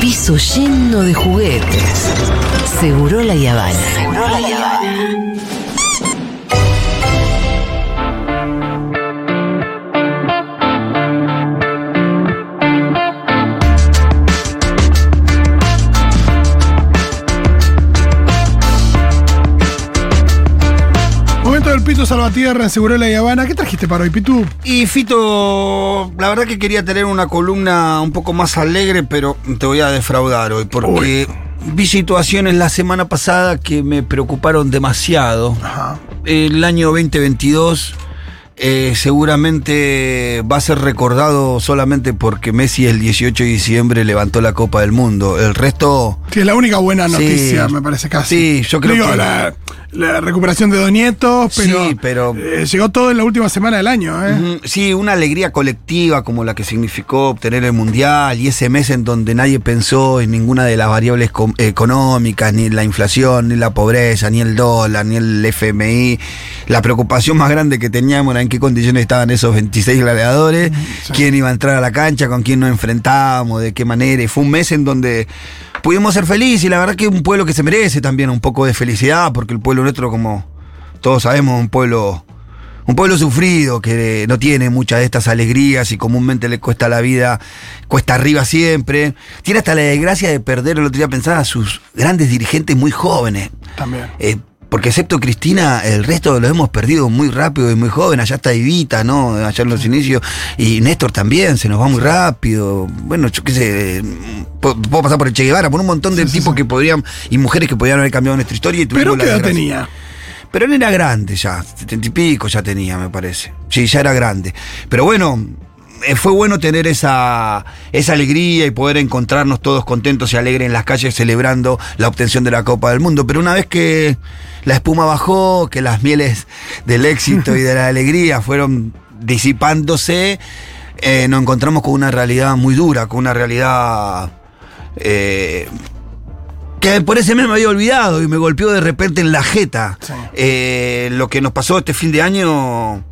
piso lleno de juguetes. Seguro la Yavana. Seguro la Yavana. Pito Salvatierra en Seguro la Habana. ¿Qué trajiste para hoy, Pitu? Y Fito, la verdad que quería tener una columna un poco más alegre, pero te voy a defraudar hoy, porque vi situaciones la semana pasada que me preocuparon demasiado. Ajá. El año 2022 eh, seguramente va a ser recordado solamente porque Messi el 18 de diciembre levantó la Copa del Mundo. El resto... Sí, es la única buena Sí. noticia, me parece casi. Sí, yo creo Digo, que- La, la recuperación de Dos Nietos, pero, Sí, pero- eh, llegó todo en la última semana del año, ¿eh? Sí, una alegría colectiva como la que significó obtener el Mundial y ese mes en donde nadie pensó en ninguna de las variables económicas, ni la inflación, ni la pobreza, ni el dólar, ni el FMI. La preocupación más grande que teníamos era en qué condiciones estaban esos 26 gladiadores, quién iba a entrar a la cancha, con quién nos enfrentábamos, de qué manera. Y fue un mes en donde pudimos ser felices y la verdad que es un pueblo que se merece también un poco de felicidad, porque el pueblo nuestro, como todos sabemos, un pueblo un pueblo sufrido que no tiene muchas de estas alegrías y comúnmente le cuesta la vida, cuesta arriba siempre. Tiene hasta la desgracia de perder, el otro día pensaba, a sus grandes dirigentes muy jóvenes. También. Eh, porque excepto Cristina, el resto los hemos perdido muy rápido y muy joven. Allá está Evita, ¿no? Allá en los inicios. Y Néstor también, se nos va muy rápido. Bueno, yo qué sé. Puedo, puedo pasar por el Che Guevara, por un montón de Sí, tipos sí. que podrían. y mujeres que podrían haber cambiado nuestra historia. Y Pero ¿qué edad tenía? Pero él era grande ya, setenta y pico ya tenía, me parece. Sí, ya era grande. Pero bueno, fue bueno tener esa, esa alegría y poder encontrarnos todos contentos y alegres en las calles celebrando la obtención de la Copa del Mundo. Pero una vez que la espuma bajó, que las mieles del éxito y de la alegría fueron disipándose, eh, nos encontramos con una realidad muy dura, con una realidad... eh, que por ese mes me había olvidado y me golpeó de repente en la jeta. Sí. Eh, lo que nos pasó este fin de año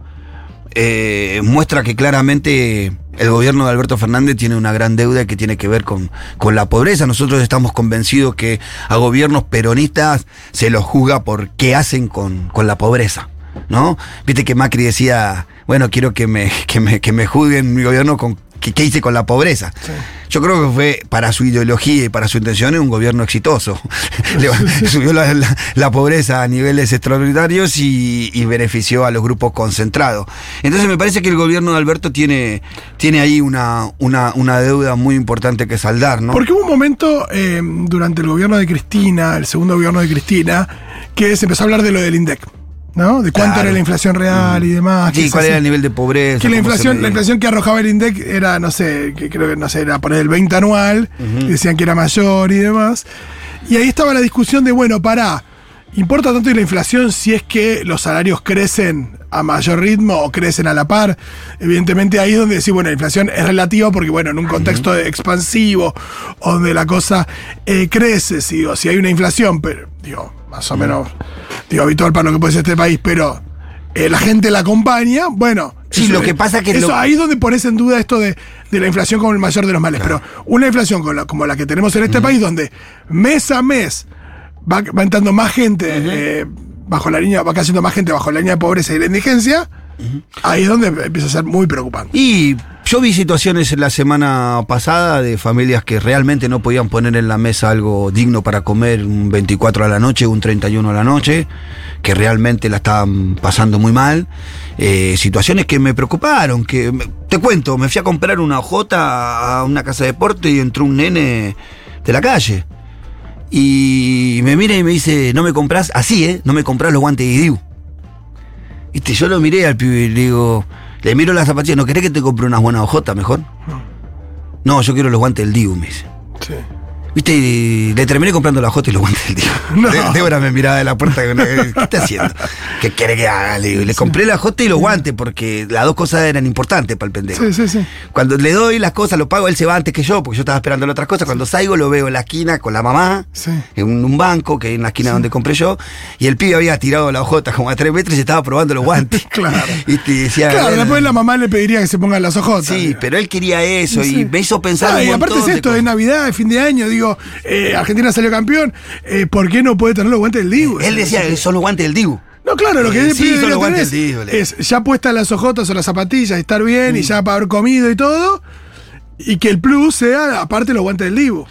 eh, muestra que claramente el gobierno de Alberto Fernández tiene una gran deuda que tiene que ver con, con la pobreza. Nosotros estamos convencidos que a gobiernos peronistas se los juzga por qué hacen con, con la pobreza. ¿No? Viste que Macri decía, bueno, quiero que me, que me, que me juzguen mi gobierno con qué qué hice con la pobreza. Sí. Yo creo que fue para su ideología y para su intención un gobierno exitoso. Subió la, la- la pobreza a niveles extraordinarios y, y benefició a los grupos concentrados. Entonces me parece que el gobierno de Alberto tiene, tiene ahí una, una, una deuda muy importante que saldar, ¿no? Porque hubo un momento eh, durante el gobierno de Cristina, el segundo gobierno de Cristina, que se empezó a hablar de lo del INDEC, ¿no? De cuánto Claro. era la inflación real y demás. Sí, cuál era el nivel de pobreza. Que la inflación, la inflación que arrojaba el INDEC era, no sé, que creo que no sé, era poner el 20 anual, decían que era mayor y demás. Y ahí estaba la discusión de, bueno, pará, ¿importa tanto la inflación si es que los salarios crecen a mayor ritmo o crecen a la par? Evidentemente ahí es donde decís, bueno, la inflación es relativa porque, bueno, en un contexto expansivo, donde la cosa eh, crece, si, digo, si hay una inflación, pero, digo, más o menos, digo, habitual para lo que puede ser este país, pero eh, la gente la acompaña, bueno. Sí, lo que pasa que Eso lo- ahí es donde pones en duda esto de, de la inflación como el mayor de los males. Pero una inflación la- como la que tenemos en este país, donde mes a mes va, va entrando más gente eh, bajo la línea, va cayendo más gente bajo la línea de pobreza y la indigencia, ahí es donde empieza a ser muy preocupante. Y yo vi situaciones la semana pasada de familias que realmente no podían poner en la mesa algo digno para comer un 24 a la noche, un 31 a la noche, que realmente la estaban pasando muy mal. Eh, situaciones que me preocuparon, que te cuento, me fui a comprar una hojota a una casa de deporte y entró un nene de la calle. Y me mira y me dice, no me compras, así, ¿eh? No me compras los guantes de Diu. Viste, yo lo miré al pibe y le digo, le miro las zapatillas, ¿no querés que te compre unas buenas hojotas mejor? No, yo quiero los guantes del Diu, me dice. Sí. Viste, y le terminé comprando la jota y los guantes del Diego. No. De- Débora me miraba de la puerta. ¿Qué está haciendo? ¿Qué quiere que haga? Le, compré la jota y los guantes porque las dos cosas eran importantes para el pendejo. Sí, sí, sí. Cuando le doy las cosas, lo pago, él se va antes que yo, porque yo estaba esperando las otras cosas. Cuando salgo, lo veo en la esquina con la mamá, Sí. en un, banco, que es en la esquina donde compré yo, y el pibe había tirado la hojota como a tres metros y estaba probando los guantes. Claro. Y te decía, Claro, bueno, después la mamá le pediría que se pongan las ojotas. Sí, pero él quería eso y me hizo pensar. Ah, un y aparte es esto, es Navidad, es fin de año, digo, eh, Argentina salió campeón, eh, ¿por qué no puede tener los guantes del Dibu? Él decía, son los guantes del Dibu. No, claro, lo que Eh, sí, son los tener guantes es, del Dibu, le- es ya puestas las ojotas o las zapatillas, estar bien Mm. y ya para haber comido y todo, y que el plus sea aparte los guantes del Dibu.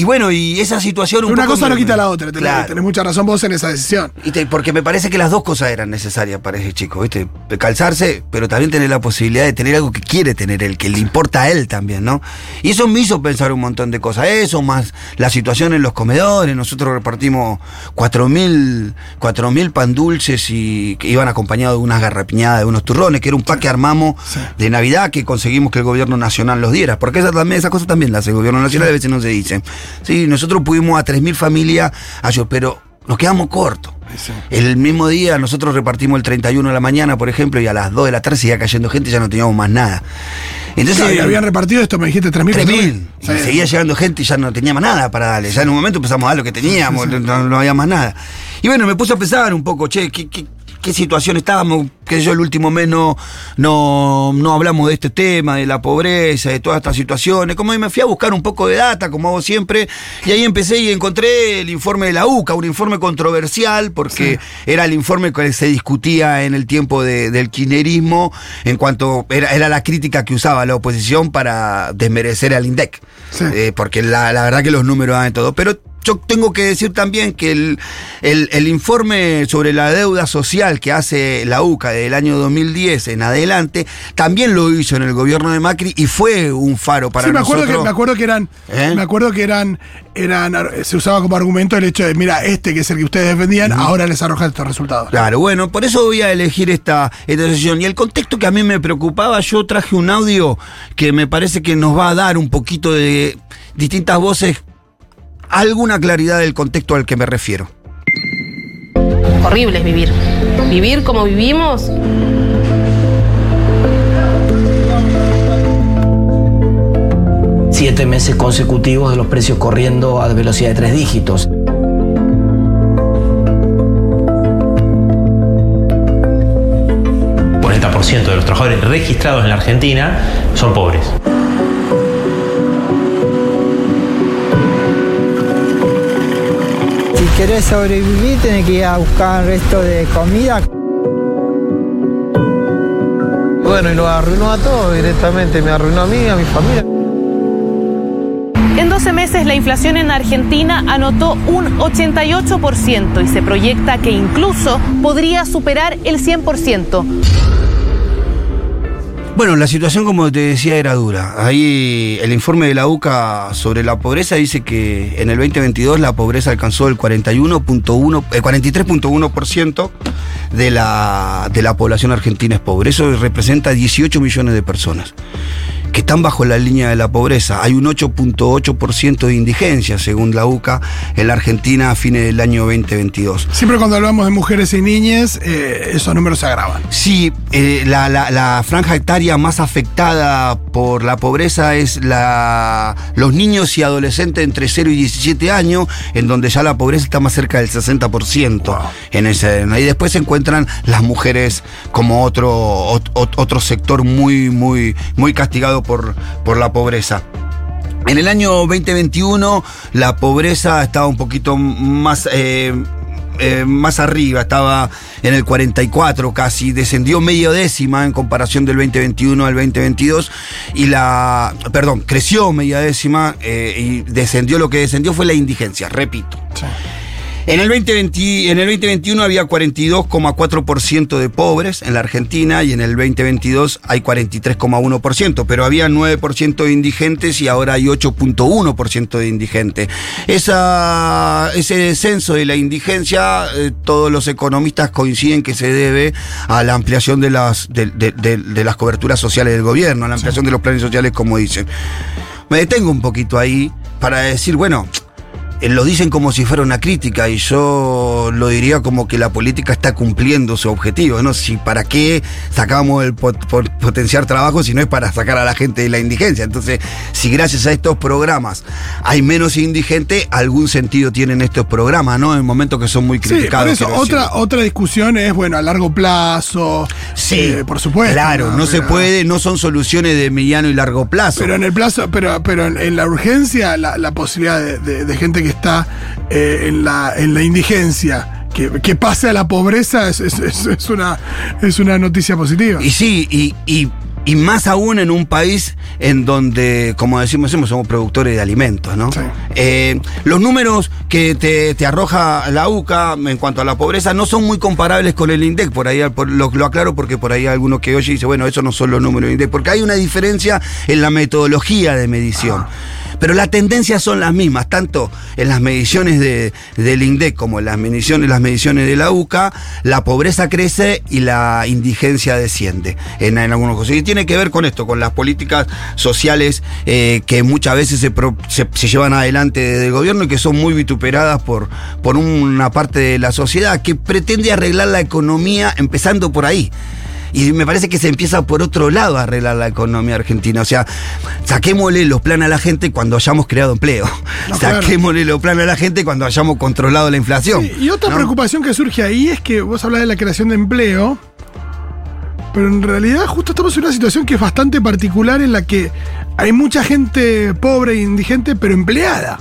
Y bueno, y esa situación un Una poco cosa no quita la otra, tenés, Claro. tenés mucha razón vos en esa decisión. Porque me parece que las dos cosas eran necesarias para ese chico, ¿viste? Calzarse, pero también tener la posibilidad de tener algo que quiere tener él, que le importa a él también, ¿no? Y eso me hizo pensar un montón de cosas. Eso, más la situación en los comedores. Nosotros repartimos 4.000 4.000 pan dulces y que iban acompañados de unas garrapiñadas, de unos turrones, que era un pack que armamos Sí. de Navidad que conseguimos que el gobierno nacional los diera. Porque esa, también, esas cosas también las hace el gobierno nacional, a veces no se dicen. Sí, nosotros pudimos a 3.000 familias, pero nos quedamos cortos. Sí. El mismo día nosotros repartimos el 31 de la mañana, por ejemplo, y a las 2 de la tarde seguía cayendo gente y ya no teníamos más nada. Entonces, y habían repartido esto, me dijiste 3.000. 3.000. Y Sí. seguía llegando gente y ya no teníamos nada para darle. Ya en un momento empezamos a dar lo que teníamos, No, no había más nada. Y bueno, me puse a pensar un poco, che, ¿qué, qué, qué situación estábamos? Que yo el último mes no, no, no hablamos de este tema, de la pobreza, de todas estas situaciones. Como me fui a buscar un poco de data, como hago siempre, y ahí empecé y encontré el informe de la UCA, un informe controversial, porque era el informe que se discutía en el tiempo de- del kirchnerismo, en cuanto era, era la crítica que usaba la oposición para desmerecer al INDEC. Sí. Eh, porque la, la verdad que los números dan todo. Pero yo tengo que decir también que el, el- el informe sobre la deuda social que hace la UCA del año 2010 en adelante, también lo hizo en el gobierno de Macri y fue un faro para sí, me acuerdo, nosotros. que, me acuerdo que eran, ¿Eh? me acuerdo que eran, eran, se usaba como argumento el hecho de, mira, este que es el que ustedes defendían, ahora les arroja estos resultados. Claro, bueno, por eso voy a elegir esta, esta decisión. Y el contexto que a mí me preocupaba, yo traje un audio que me parece que nos va a dar un poquito de distintas voces, alguna claridad del contexto al que me refiero. Horrible es vivir. Vivir como vivimos. siete meses consecutivos de los precios corriendo a velocidad de tres dígitos. ciento de los trabajadores registrados en la Argentina son pobres. Querés sobrevivir, tenés que ir a buscar resto de comida. Bueno, y lo arruinó a todos directamente, me arruinó a mí, a mi familia. En 12 meses la inflación en Argentina anotó un 88% y se proyecta que incluso podría superar el 100%. Bueno, la situación, como te decía, era dura. Ahí el informe de la UCA sobre la pobreza dice que en el 2022 la pobreza alcanzó el 41.1, el 43.1% de la, de la población argentina es pobre. Eso representa 18 millones de personas que están bajo la línea de la pobreza. Hay un 8.8% de indigencia, según la UCA, en la Argentina a fines del año 2022. Siempre cuando hablamos de mujeres y niñas, eh, esos números se agravan. Sí, eh, la, la- la franja etaria más afectada por la pobreza es la, los niños y adolescentes entre 0 y 17 años, en donde ya la pobreza está más cerca del 60%. En ese, y después se encuentran las mujeres como otro, ot- ot- otro sector muy, muy, muy castigado por, por la pobreza. En el año 2021 la pobreza estaba un poquito más, eh, eh, más arriba, estaba en el 44 casi, descendió medio décima en comparación del 2021 al 2022 y la, perdón, creció media décima eh, y descendió, lo que descendió fue la indigencia, repito. En el, 2020 en el 2021 había 42,4% de pobres en la Argentina y en el 2022 hay 43,1%, pero había 9% de indigentes y ahora hay 8,1% de indigentes. Esa, ese descenso de la indigencia, eh, todos los economistas coinciden que se debe a la ampliación de las, de, de- de- de las coberturas sociales del gobierno, a la ampliación de los planes sociales, como dicen. Me detengo un poquito ahí para decir, bueno, lo dicen como si fuera una crítica y yo lo diría como que la política está cumpliendo su objetivo, ¿no? Si para qué sacamos el pot- por potenciar trabajo si no es para sacar a la gente de la indigencia. Entonces, si gracias a estos programas hay menos indigente, algún sentido tienen estos programas, ¿no? En momentos que son muy Sí, criticados. por eso, otra, otra discusión es, bueno, a largo plazo. Sí, eh, por supuesto. Claro, no, se puede, no son soluciones de mediano y largo plazo. Pero en el plazo, pero, pero en, en la urgencia, la, la posibilidad de, de- de gente que está eh, en, la, en la indigencia, que, que pase a la pobreza, es, es- una, es una noticia positiva. Y sí, y, y- y más aún en un país en donde, como decimos, somos, productores de alimentos, ¿no? Sí. Eh, los números que te, te arroja la UCA en cuanto a la pobreza no son muy comparables con el INDEC, por ahí por, lo, lo aclaro porque por ahí hay alguno que oye dice, bueno, eso no son los números del INDEC, porque hay una diferencia en la metodología de medición. Pero las tendencias son las mismas, tanto en las mediciones de- del INDEC como en las mediciones, las mediciones de la UCA, la pobreza crece y la indigencia desciende en, algunos casos. Y tiene que ver con esto, con las políticas sociales eh, que muchas veces se- se llevan adelante desde el gobierno y que son muy vituperadas por, por una parte de la sociedad que pretende arreglar la economía empezando por ahí. Y me parece que se empieza por otro lado a arreglar la economía argentina. O sea, saquémosle los planes a la gente cuando hayamos creado empleo. No, claro. saquémosle los planes a la gente cuando hayamos controlado la inflación. Sí, y otra ¿no? preocupación que surge ahí es que vos hablas de la creación de empleo, pero en realidad justo estamos en una situación que es bastante particular en la que hay mucha gente pobre e indigente, pero empleada.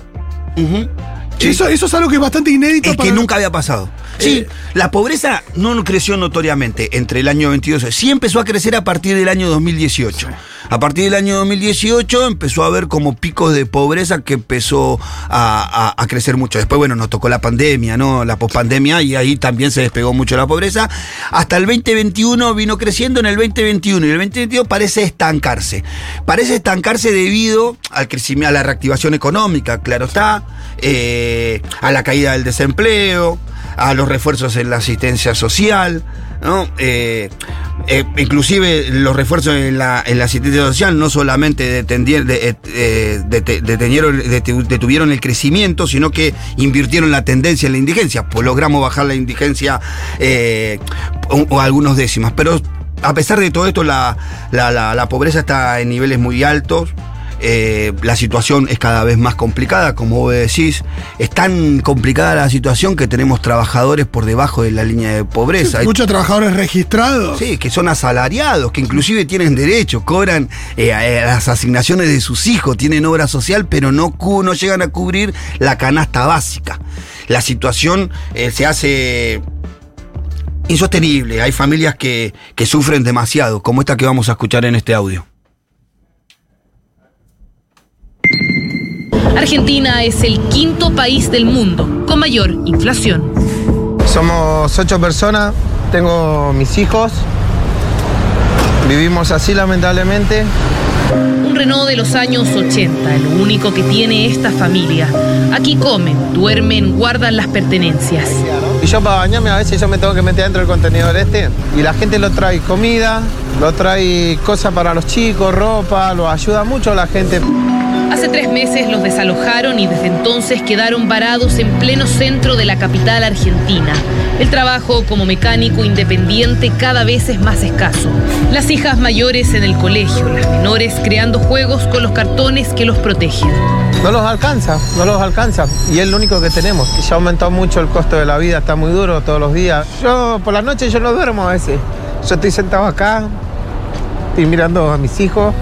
Eso, eso es algo que es bastante inédito Es para que nunca había pasado. Sí, Eh, la pobreza no creció notoriamente entre el año 22. Sí empezó a crecer a partir del año 2018. A partir del año 2018 empezó a haber como picos de pobreza que empezó a, a- a crecer mucho. Después, bueno, nos tocó la pandemia, ¿no? La pospandemia y ahí también se despegó mucho la pobreza. Hasta el 2021 vino creciendo en el 2021 y el 2022 parece estancarse. Parece estancarse debido al crecimiento, a la reactivación económica, claro está, eh, a la caída del desempleo, a los refuerzos en la asistencia social, ¿no? Eh, eh, inclusive los refuerzos en la, en la asistencia social no solamente detendi- de- eh, detuvieron el crecimiento, sino que invirtieron la tendencia en la indigencia. Pues logramos bajar la indigencia o, algunos décimas. Pero a pesar de todo esto, la- la- la pobreza está en niveles muy altos. Eh, la situación es cada vez más complicada, como vos decís. Es tan complicada la situación que tenemos trabajadores por debajo de la línea de pobreza. Hay- muchos trabajadores registrados. Sí, que son asalariados, que inclusive tienen derecho, cobran eh, eh, las asignaciones de sus hijos, tienen obra social, pero no, no llegan a cubrir la canasta básica. La situación eh, se hace insostenible. Hay familias que, que sufren demasiado, como esta que vamos a escuchar en este audio. Argentina es el quinto país del mundo con mayor inflación. Somos ocho personas, tengo mis hijos, vivimos así lamentablemente. Un Renault de los años 80, lo único que tiene esta familia. Aquí comen, duermen, guardan las pertenencias. Y yo para bañarme a veces yo me tengo que meter dentro del contenedor este y la gente lo trae comida, lo trae cosas para los chicos, ropa, lo ayuda mucho la gente. Hace tres meses los desalojaron y desde entonces quedaron varados en pleno centro de la capital argentina. El trabajo como mecánico independiente cada vez es más escaso. Las hijas mayores en el colegio, las menores creando juegos con los cartones que los protegen. No los alcanza, no los alcanza. Y es lo único que tenemos. Ya aumentó mucho el costo de la vida, está muy duro todos los días. Yo por la noche yo no duermo a veces. Yo estoy sentado acá, estoy mirando a mis hijos.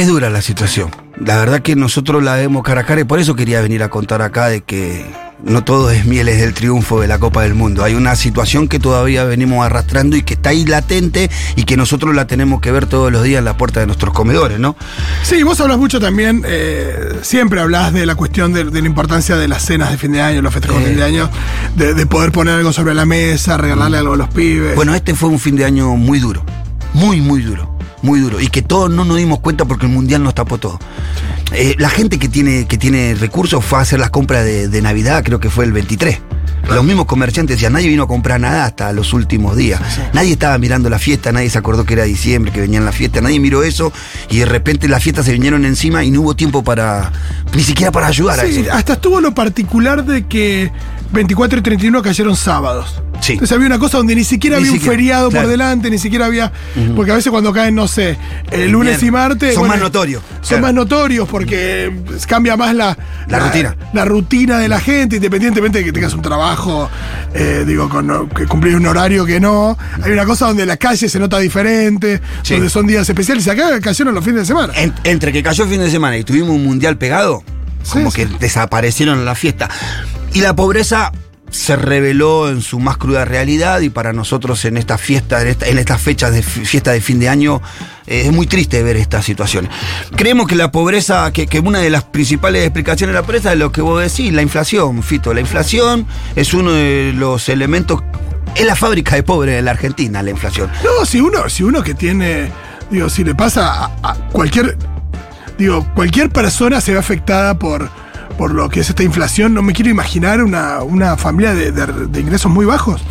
Es dura la situación. La verdad que nosotros la vemos cara a cara y por eso quería venir a contar acá de que no todo es mieles del triunfo de la Copa del Mundo. Hay una situación que todavía venimos arrastrando y que está ahí latente y que nosotros la tenemos que ver todos los días en la puerta de nuestros comedores, ¿no? Sí, vos hablas mucho también, eh, siempre hablas de la cuestión de, de la importancia de las cenas de fin de año, los festejos de Eh. fin de año, de, de poder poner algo sobre la mesa, regalarle algo a los pibes. Bueno, este fue un fin de año muy duro. Muy, muy duro. Muy duro. Y que todos no nos dimos cuenta porque el mundial nos tapó todo. Eh, la gente que tiene, que tiene recursos fue a hacer las compras de, de Navidad, creo que fue el 23. Los mismos comerciantes decían, nadie vino a comprar nada hasta los últimos días. Nadie estaba mirando la fiesta, nadie se acordó que era diciembre, que venían la fiesta, nadie miró eso y de repente las fiestas se vinieron encima y no hubo tiempo para, ni siquiera para ayudar a Sí, eso. hasta estuvo lo particular de que 24 y 31 cayeron sábados. Sí. Entonces había una cosa donde ni siquiera Ni había siquiera, un feriado claro. por delante, ni siquiera había. Porque a veces cuando caen, no sé, el lunes y martes. Son más notorios, Son claro. más notorios porque cambia más la, La rutina. La rutina de la gente, independientemente de que tengas un trabajo, eh, digo, con que cumplir un horario que no. Hay una cosa donde la calle se nota diferente, Sí. donde son días especiales. Y acá cayeron los fines de semana. En- entre que cayó el fin de semana y tuvimos un mundial pegado, Sí, como que desaparecieron la fiesta. Y la pobreza se reveló en su más cruda realidad y para nosotros en esta fiesta, en, esta- en estas fechas de fi- fiesta de fin de año, eh, es muy triste ver esta situación. Creemos que la pobreza, que, que una de las principales explicaciones de la pobreza es lo que vos decís, la inflación, Fito. La inflación es uno de los elementos, es la fábrica de pobres de la Argentina, la inflación. No, si uno, si uno que tiene, digo, si le pasa a cualquier, digo, cualquier persona se ve afectada por, por lo que es esta inflación. No me quiero imaginar una, una familia de, de- de ingresos muy bajos.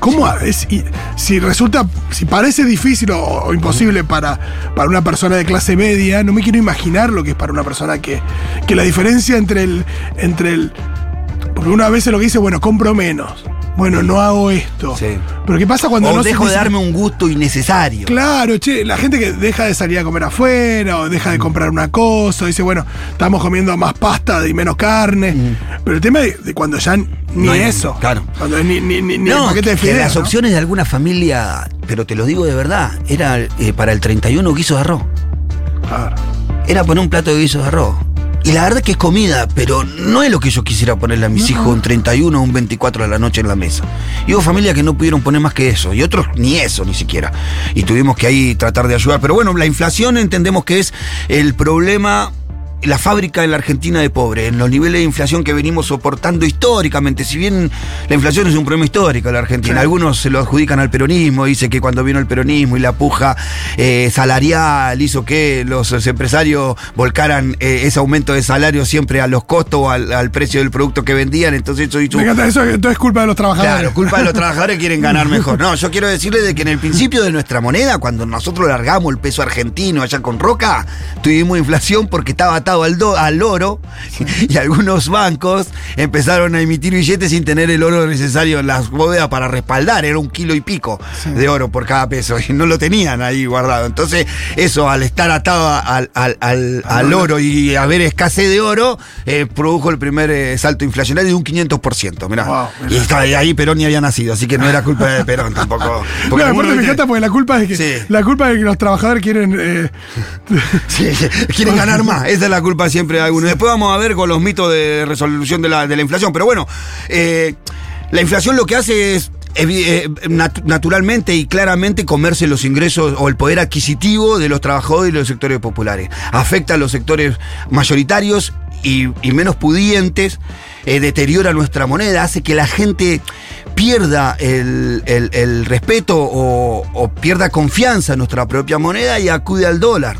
¿Cómo es? y si resulta, si parece difícil o, o imposible para, para una persona de clase media, no me quiero imaginar lo que es para una persona que, que la diferencia entre el, entre el, porque una vez lo que dice, bueno, compro menos. Bueno, no hago esto. Sí. Pero ¿qué pasa cuando o no se dejo de dice- darme un gusto innecesario. Claro, che, la gente que deja de salir a comer afuera o deja de comprar una cosa, dice, bueno, estamos comiendo más pasta y menos carne. Pero el tema de, de cuando ya ni No hay- eso. claro. Cuando ni, ni, ni, ni el No, paquete de que las ¿no? opciones de alguna familia, pero te lo digo de verdad, era eh, para el 31 guiso de arroz. Claro. Era poner un plato de guiso de arroz. Y la verdad que es comida, pero no es lo que yo quisiera ponerle a mis hijos un 31 o un 24 de la noche en la mesa. Y hubo familias que no pudieron poner más que eso, y otros ni eso ni siquiera. Y tuvimos que ahí tratar de ayudar. Pero bueno, la inflación entendemos que es el problema la fábrica en la Argentina de pobre, en los niveles de inflación que venimos soportando históricamente. Si bien la inflación es un problema histórico en la Argentina, algunos se lo adjudican al peronismo, dice que cuando vino el peronismo y la puja eh, salarial hizo que los empresarios volcaran eh, ese aumento de salario siempre a los costos o al, al precio del producto que vendían. Entonces eso hizo Me encanta eso, entonces es culpa de los trabajadores. Claro, culpa de los trabajadores que quieren ganar mejor. No, yo quiero decirles de que en el principio de nuestra moneda, cuando nosotros largamos el peso argentino allá con Roca, tuvimos inflación porque estaba atado al, do- al oro y algunos bancos empezaron a emitir billetes sin tener el oro necesario en las bóvedas para respaldar. Era un kilo y pico de oro por cada peso y no lo tenían ahí guardado. Entonces, eso al estar atado al, al- al- al oro y haber escasez de oro, eh, produjo el primer eh, salto inflacionario de un 500%. Mirá. Wow, mirá. y está- ahí Perón ni había nacido, así que no era culpa de Perón tampoco. No, Porque aparte algunos, me ¿viste? encanta porque la culpa es que Sí. la culpa es que los trabajadores quieren eh, Sí, quieren ganar más. Esa es la culpa siempre de algunos. Después vamos a ver con los mitos de resolución de la, de la inflación. Pero bueno, eh, la inflación lo que hace es. eh, nat- naturalmente y claramente comerse los ingresos o el poder adquisitivo de los trabajadores y los sectores populares. Afecta a los sectores mayoritarios y, menos pudientes, eh, deteriora nuestra moneda, hace que la gente pierda el, el- respeto o, o pierda confianza en nuestra propia moneda y acude al dólar.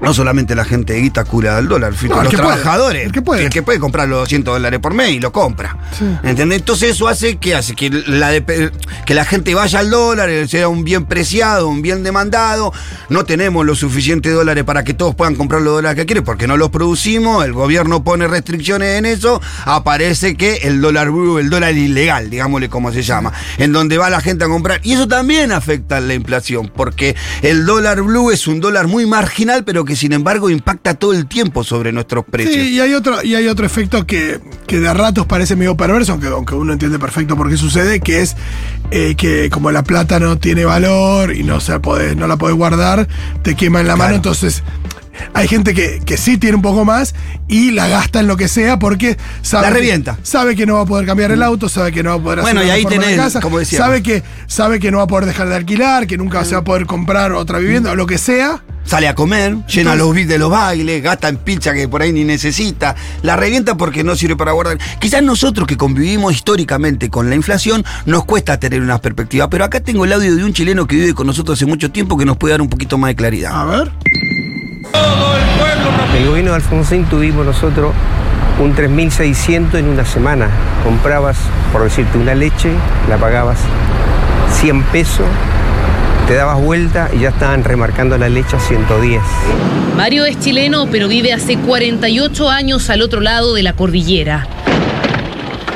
No solamente la gente de guita acude al dólar, No, el los puede, trabajadores. el que puede. El que puede comprar los 200 dólares por mes y lo compra. Sí. ¿Entendés? Entonces eso hace que hace que la, de- que la gente vaya al dólar, sea un bien preciado, un bien demandado. No tenemos los suficientes dólares para que todos puedan comprar los dólares que quieren porque no los producimos. El gobierno pone restricciones en eso. Aparece que el dólar blue, el dólar ilegal, digámosle como se llama, en donde va la gente a comprar. Y eso también afecta a la inflación porque el dólar blue es un dólar muy marginal, pero que sin embargo impacta todo el tiempo sobre nuestros precios. Sí, y hay otro, y hay otro efecto que, que de ratos parece medio perverso, aunque, aunque uno entiende perfecto por qué sucede, que es eh, que como la plata no tiene valor y no se puede, no la puedes guardar, te quema en la mano, entonces hay gente que, que sí tiene un poco más y la gasta en lo que sea porque sabe, La que- revienta. sabe que no va a poder cambiar el auto, sabe que no va a poder hacer Bueno, y una ahí tenés, casa, como decíamos. sabe que, sabe que no va a poder dejar de alquilar, que nunca se va a poder comprar otra vivienda o lo que sea. Sale a comer, llena Entonces- los bits de los bailes, gasta en pizza que por ahí ni necesita, la revienta porque no sirve para guardar. Quizás nosotros que convivimos históricamente con la inflación nos cuesta tener una perspectiva, pero acá tengo el audio de un chileno que vive con nosotros hace mucho tiempo que nos puede dar un poquito más de claridad. A ver. El gobierno de Alfonsín tuvimos nosotros un 3.600 en una semana. Comprabas, por decirte, una leche, la pagabas 100 pesos, te dabas vuelta y ya estaban remarcando la leche a 110. Mario es chileno, pero vive hace 48 años al otro lado de la cordillera.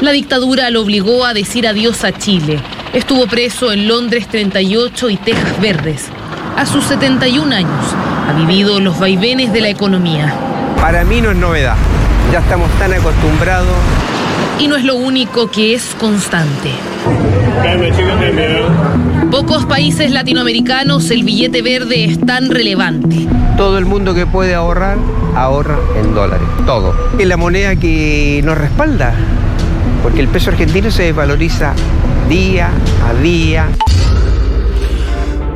La dictadura lo obligó a decir adiós a Chile. Estuvo preso en Londres 38 y Texas Verdes. A sus 71 años ha vivido los vaivenes de la economía. Para mí no es novedad. Ya estamos tan acostumbrados. Y no es lo único que es constante. Pocos países latinoamericanos el billete verde es tan relevante. Todo el mundo que puede ahorrar, ahorra en dólares. Todo. Es la moneda que nos respalda. Porque el peso argentino se desvaloriza día a día.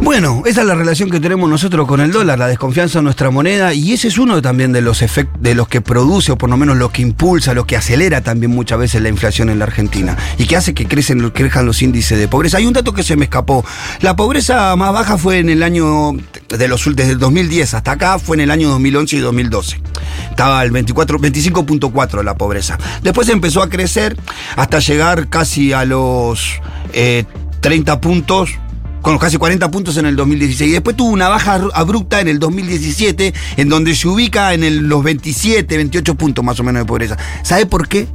Bueno, esa es la relación que tenemos nosotros con el dólar, la desconfianza en nuestra moneda, y ese es uno también de los efectos, de los que produce, o por lo menos lo que impulsa, lo que acelera también muchas veces la inflación en la Argentina, y que hace que crecen, crezcan los índices de pobreza. Hay un dato que se me escapó. La pobreza más baja fue en el año, de los, desde el 2010 hasta acá, fue en el año 2011 y 2012. Estaba el 24, 25.4 la pobreza. Después empezó a crecer hasta llegar casi a los eh, 30 puntos con casi 40 puntos en el 2016. Y después tuvo una baja abrupta en el 2017, en donde se ubica en los 27, 28 puntos más o menos de pobreza. ¿Sabe por qué?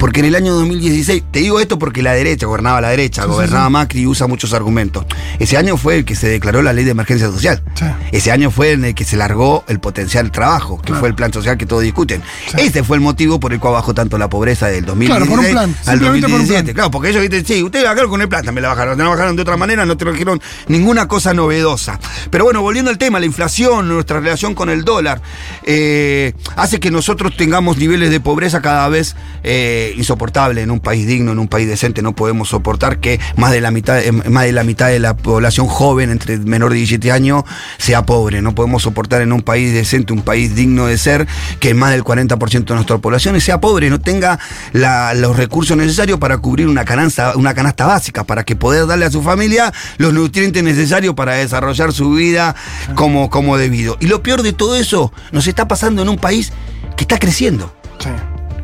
Porque en el año 2016, te digo esto porque la derecha, gobernaba la derecha, gobernaba Macri y usa muchos argumentos. Ese año fue el que se declaró la ley de emergencia social. Ese año fue en el que se largó el potencial trabajo, que fue el plan social que todos discuten. Ese fue el motivo por el cual bajó tanto la pobreza del 2016 Claro, por un plan, al simplemente por un 2017. plan. Claro, porque ellos dicen, sí, ustedes bajaron con el plan, también la bajaron. No la bajaron de otra manera, no trajeron ninguna cosa novedosa. Pero bueno, volviendo al tema, la inflación, nuestra relación con el dólar, eh, hace que nosotros tengamos niveles de pobreza cada vez eh, insoportables en un país digno, en un país decente. No podemos soportar que más de la mitad, eh, más de la mitad de la población joven entre menor de 17 años sea pobre. No podemos soportar en un país decente, un país digno de ser, que más del 40% de nuestra población sea pobre, no tenga los recursos necesarios para cubrir una canasta, una canasta básica, para que poder darle a su familia los nutrientes necesarios para desarrollar su vida como, como debido. Y lo peor de todo eso nos está pasando en un país que está creciendo.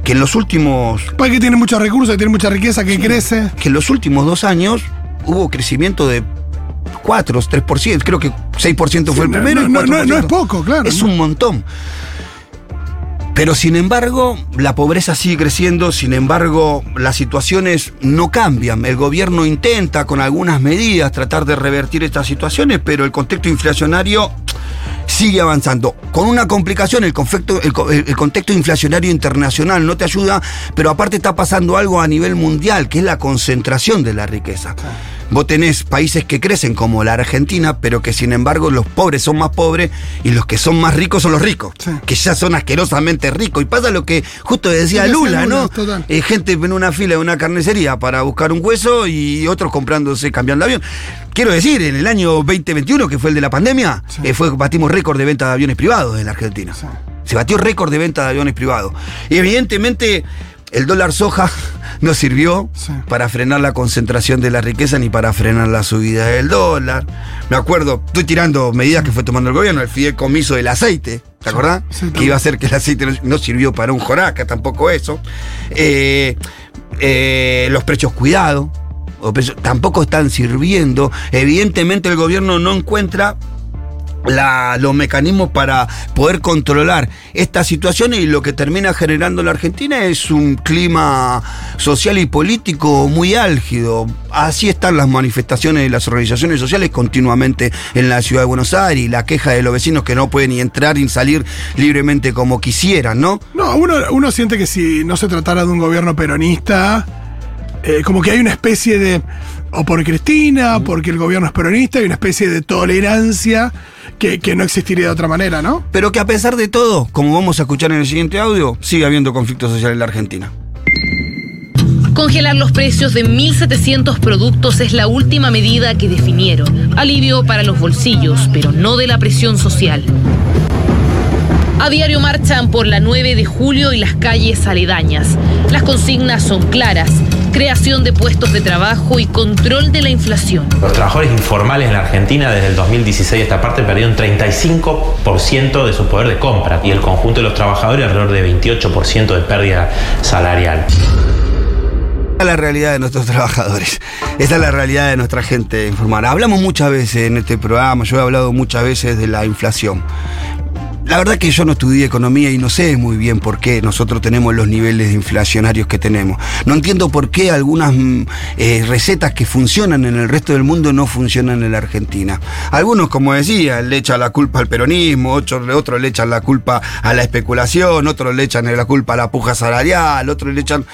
Que en los últimos País que tiene muchos recursos, que tiene mucha riqueza, que crece. que en los últimos dos años hubo crecimiento de 4, 3%, creo que 6% fue el no, primero. y no, no, 4%. no es poco, claro. Es un montón. Pero sin embargo, la pobreza sigue creciendo, sin embargo, las situaciones no cambian. El gobierno intenta con algunas medidas tratar de revertir estas situaciones, pero el contexto inflacionario sigue avanzando. Con una complicación, el, conflicto- el el contexto inflacionario internacional no te ayuda, pero aparte está pasando algo a nivel mundial, que es la concentración de la riqueza. Vos tenés países que crecen como la Argentina, pero que sin embargo los pobres son más pobres y los que son más ricos son los ricos, que ya son asquerosamente ricos. Y pasa lo que justo decía Lula, ¿no? total. Eh, gente en una fila de una carnicería para buscar un hueso y otros comprándose, cambiando de avión. Quiero decir, en el año 2021, que fue el de la pandemia, eh, fue, batimos récord de venta de aviones privados en la Argentina. Se batió récord de venta de aviones privados. Y evidentemente el dólar soja no sirvió para frenar la concentración de la riqueza ni para frenar la subida del dólar. Me acuerdo, estoy tirando medidas que fue tomando el gobierno, el fideicomiso del aceite, ¿te acordás? que iba a hacer que el aceite no, sirvió para un joraca, tampoco eso. Eh, eh, los precios cuidados tampoco están sirviendo. Evidentemente el gobierno no encuentra los mecanismos para poder controlar estas situaciones y lo que termina generando la Argentina es un clima social y político muy álgido. Así están las manifestaciones de las organizaciones sociales continuamente en la ciudad de Buenos Aires y la queja de los vecinos que no pueden ni entrar ni salir libremente como quisieran, ¿no? No, uno, uno siente que si no se tratara de un gobierno peronista, eh, como que hay una especie de. O por Cristina, porque el gobierno es peronista, hay una especie de tolerancia que, que no existiría de otra manera, ¿no? Pero que a pesar de todo, como vamos a escuchar en el siguiente audio, sigue habiendo conflicto social en la Argentina. Congelar los precios de 1.700 productos es la última medida que definieron. Alivio para los bolsillos, pero no de la presión social. A diario marchan por la 9 de julio y las calles aledañas. Las consignas son claras. Creación de puestos de trabajo y control de la inflación. Los trabajadores informales en la Argentina desde el 2016 a esta parte perdieron 35% de su poder de compra y el conjunto de los trabajadores alrededor de 28% de pérdida salarial. Esta es la realidad de nuestros trabajadores. Esta es la realidad de nuestra gente informada. Hablamos muchas veces en este programa, yo he hablado muchas veces de la inflación. La verdad que yo no estudié economía y no sé muy bien por qué nosotros tenemos los niveles inflacionarios que tenemos. No entiendo por qué algunas mm, eh, recetas que funcionan en el resto del mundo no funcionan en la Argentina. Algunos, como decía, le echan la culpa al peronismo, otros, otros le echan la culpa a la especulación, otros le echan la culpa a la puja salarial, otros le echan...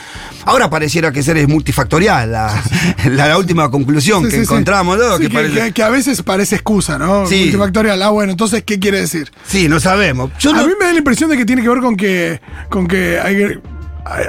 Ahora pareciera que ser es multifactorial la, la, la última conclusión Sí, que sí, sí. encontramos, Que que, parece- que- que a veces parece excusa, ¿no? Multifactorial. Ah, bueno, entonces, ¿qué quiere decir? Sí, no sabemos. Yo a no- mí me da la impresión de que tiene que ver con que, con que hay,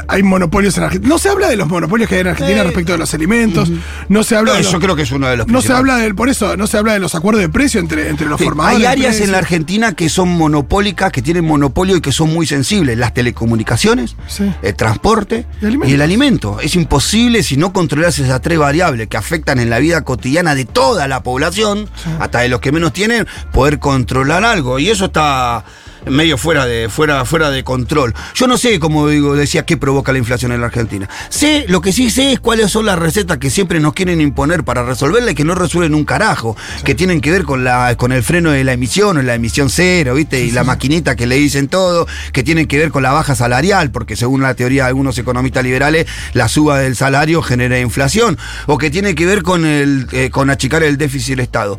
hay, monopolios en Argentina. No se habla de los monopolios que hay en Argentina Eh. respecto de los alimentos. No se habla No, de yo los- creo que es uno de los No se principales. habla del, por eso, no se habla de los acuerdos de precio entre, entre los Sí, formadores. hay áreas en la Argentina que son monopólicas, que tienen monopolio y que son muy sensibles. Las telecomunicaciones, Sí. el transporte y el alimento. Es imposible si no controlas esas tres variables que afectan en la vida cotidiana de toda la población, hasta de los que menos tienen, poder controlar algo. Y eso está medio fuera de, fuera, fuera de control. Yo no sé, como digo, decía, qué provoca la inflación en la Argentina. Sé, lo que sí sé es cuáles son las recetas que siempre nos quieren imponer para resolverla y que no resuelven un carajo, que tienen que ver con la, con el freno de la emisión o la emisión cero, ¿viste? y la maquinita que le dicen todo, que tienen que ver con la baja salarial, porque según la teoría de algunos economistas liberales, la suba del salario genera inflación, o que tiene que ver con el, eh, con achicar el déficit del Estado.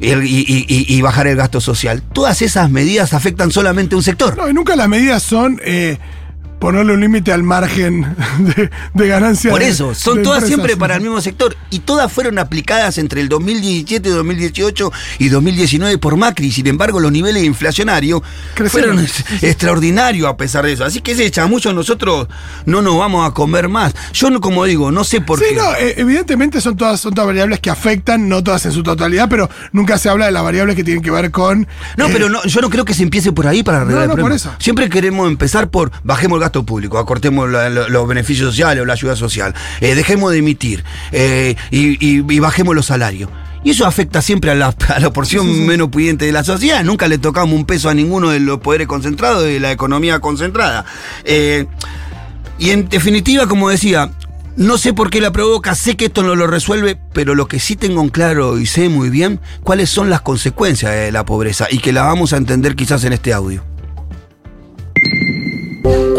Y, bajar el gasto social. Todas esas medidas afectan solamente un sector. No, y nunca las medidas son eh, ponerle un límite al margen de, de ganancia. Por de- eso, son de todas empresas. siempre para el mismo sector. Y todas fueron aplicadas entre el 2017, 2018 y 2019 por Macri. Sin embargo, los niveles inflacionarios Crecieron. fueron extraordinarios a pesar de eso. Así que ese chamuyo nosotros no nos vamos a comer más. Yo, no, como digo, no sé por Sí, qué. no, eh, evidentemente son todas, son todas variables que afectan, no todas en su totalidad, pero nunca se habla de las variables que tienen que ver con. No, eh, pero no, yo no creo que se empiece por ahí para arreglar No, el no, por problema. eso. Siempre queremos empezar por bajemos el gasto público, acortemos la- la- los beneficios sociales o la ayuda social, eh, dejemos de emitir eh, y, y- y bajemos los salarios. Y eso afecta siempre a la, a la porción menos pudiente de la sociedad. Nunca le tocamos un peso a ninguno de los poderes concentrados de la economía concentrada. Eh, y en definitiva, como decía, no sé por qué la provoca, sé que esto no lo resuelve, pero lo que sí tengo en claro y sé muy bien, cuáles son las consecuencias de la pobreza y que la vamos a entender quizás en este audio.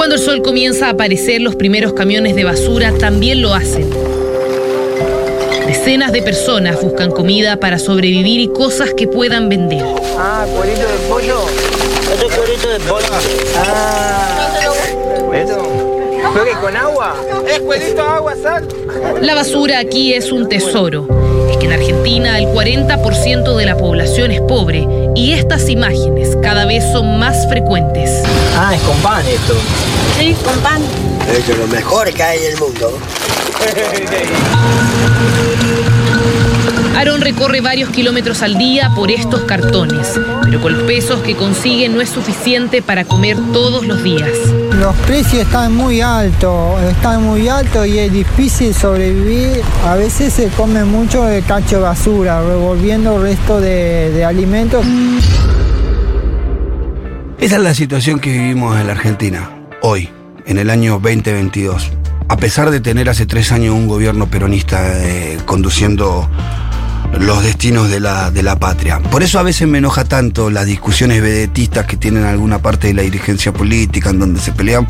Cuando el sol comienza a aparecer, los primeros camiones de basura también lo hacen. Decenas de personas buscan comida para sobrevivir y cosas que puedan vender. Ah, cuerito de pollo. Otro cuerito de pollo. Ah. ¿Pero que con agua? ¿Es cuerito, agua, sal? La basura aquí es un tesoro. Es que en Argentina el 40% de la población es pobre y estas imágenes cada vez son más frecuentes. Ah, es con pan esto. Sí, con pan. Es de lo mejor que hay en el mundo. Aaron recorre varios kilómetros al día por estos cartones, pero con los pesos que consigue no es suficiente para comer todos los días. Los precios están muy altos, están muy altos y es difícil sobrevivir. A veces se come mucho de cacho de basura, revolviendo el resto de, de alimentos. Esa es la situación que vivimos en la Argentina, hoy, en el año 2022. A pesar de tener hace tres años un gobierno peronista eh, conduciendo los destinos de la, de la patria. Por eso a veces me enoja tanto las discusiones vedetistas que tienen alguna parte de la dirigencia política en donde se pelean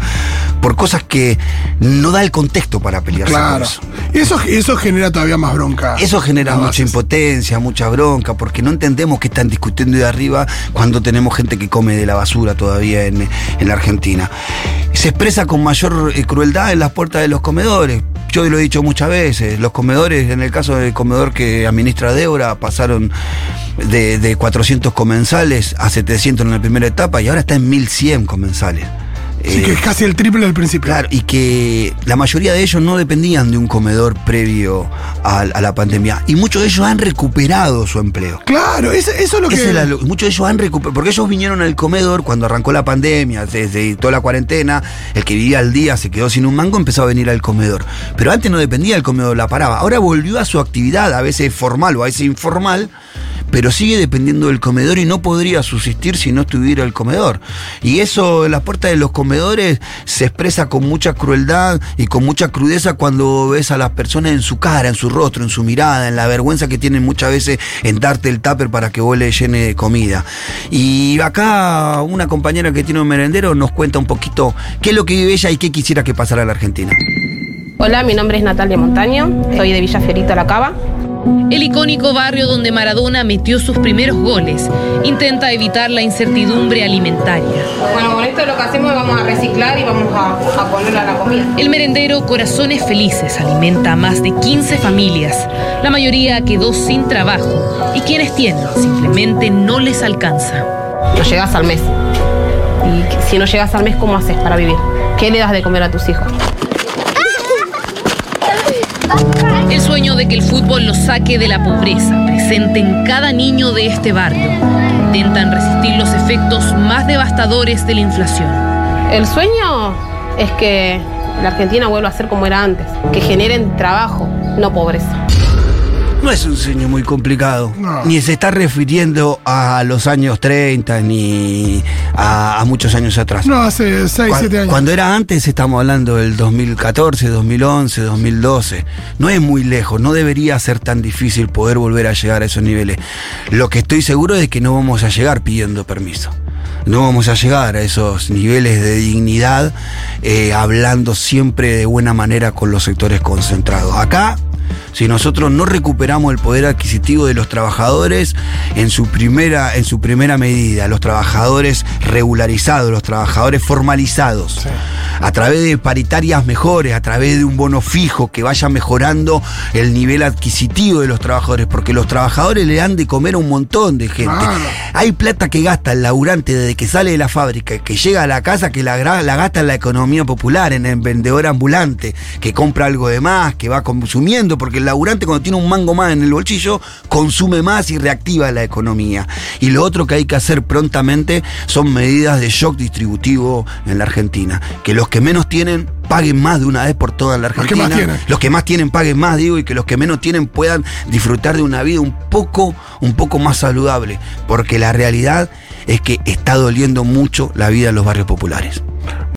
por cosas que no da el contexto para pelearse por Claro. eso. Eso, eso genera todavía más bronca. Eso genera mucha impotencia, mucha bronca, porque no entendemos qué están discutiendo de arriba cuando tenemos gente que come de la basura todavía en, en la Argentina. Se expresa con mayor eh, crueldad en las puertas de los comedores. Yo lo he dicho muchas veces, los comedores, en el caso del comedor que administra Débora, pasaron de, de 400 comensales a 700 en la primera etapa y ahora está en 1100 comensales. Sí, que es casi el triple del principio. Claro, y que la mayoría de ellos no dependían de un comedor previo a, a la pandemia. Y muchos de ellos han recuperado su empleo. Claro, eso, eso es lo que. Es muchos de ellos han recuperado, porque ellos vinieron al comedor cuando arrancó la pandemia, desde toda la cuarentena, el que vivía al día se quedó sin un mango, empezó a venir al comedor. Pero antes no dependía del comedor, la paraba. Ahora volvió a su actividad, a veces formal o a veces informal, pero sigue dependiendo del comedor y no podría subsistir si no estuviera el comedor. Y eso en las puertas de los comedores se expresa con mucha crueldad y con mucha crudeza cuando ves a las personas en su cara, en su rostro, en su mirada, en la vergüenza que tienen muchas veces en darte el tupper para que vos le llene de comida. Y acá una compañera que tiene un merendero nos cuenta un poquito qué es lo que vive ella y qué quisiera que pasara en la Argentina. Hola, mi nombre es Natalia Montaño, soy de Villa Fiorito, La Cava. El icónico barrio donde Maradona metió sus primeros goles intenta evitar la incertidumbre alimentaria. Bueno, con esto lo que hacemos es vamos a reciclar y vamos a, a la comida. El merendero Corazones Felices alimenta a más de 15 familias. La mayoría quedó sin trabajo y quienes tienen simplemente no les alcanza. No llegas al mes. Y si no llegas al mes, ¿cómo haces para vivir? ¿Qué le das de comer a tus hijos? El sueño de que el fútbol los saque de la pobreza, presente en cada niño de este barrio, intentan resistir los efectos más devastadores de la inflación. El sueño es que la Argentina vuelva a ser como era antes, que generen trabajo, no pobreza. No es un sueño muy complicado. No. Ni se está refiriendo a los años 30 ni a, a muchos años atrás. No, hace 6, Cuan- 7 años. Cuando era antes, estamos hablando del 2014, 2011, 2012. No es muy lejos, no debería ser tan difícil poder volver a llegar a esos niveles. Lo que estoy seguro es que no vamos a llegar pidiendo permiso. No vamos a llegar a esos niveles de dignidad eh, hablando siempre de buena manera con los sectores concentrados. Acá si nosotros no recuperamos el poder adquisitivo de los trabajadores en su primera, en su primera medida, los trabajadores regularizados, los trabajadores formalizados, a través de paritarias mejores, a través de un bono fijo que vaya mejorando el nivel adquisitivo de los trabajadores, porque los trabajadores le dan de comer a un montón de gente. Hay plata que gasta el laburante desde que sale de la fábrica, que llega a la casa, que la, la gasta en la economía popular, en el vendedor ambulante, que compra algo de más, que va consumiendo, porque el laburante cuando tiene un mango más en el bolsillo, consume más y reactiva la economía. Y lo otro que hay que hacer prontamente son medidas de shock distributivo en la Argentina. Que los que menos tienen paguen más de una vez por toda la Los que Argentina. más tienen. Los que más tienen paguen más, digo, y que los que menos tienen puedan disfrutar de una vida un poco, un poco más saludable. Porque la realidad es que está doliendo mucho la vida en los barrios populares.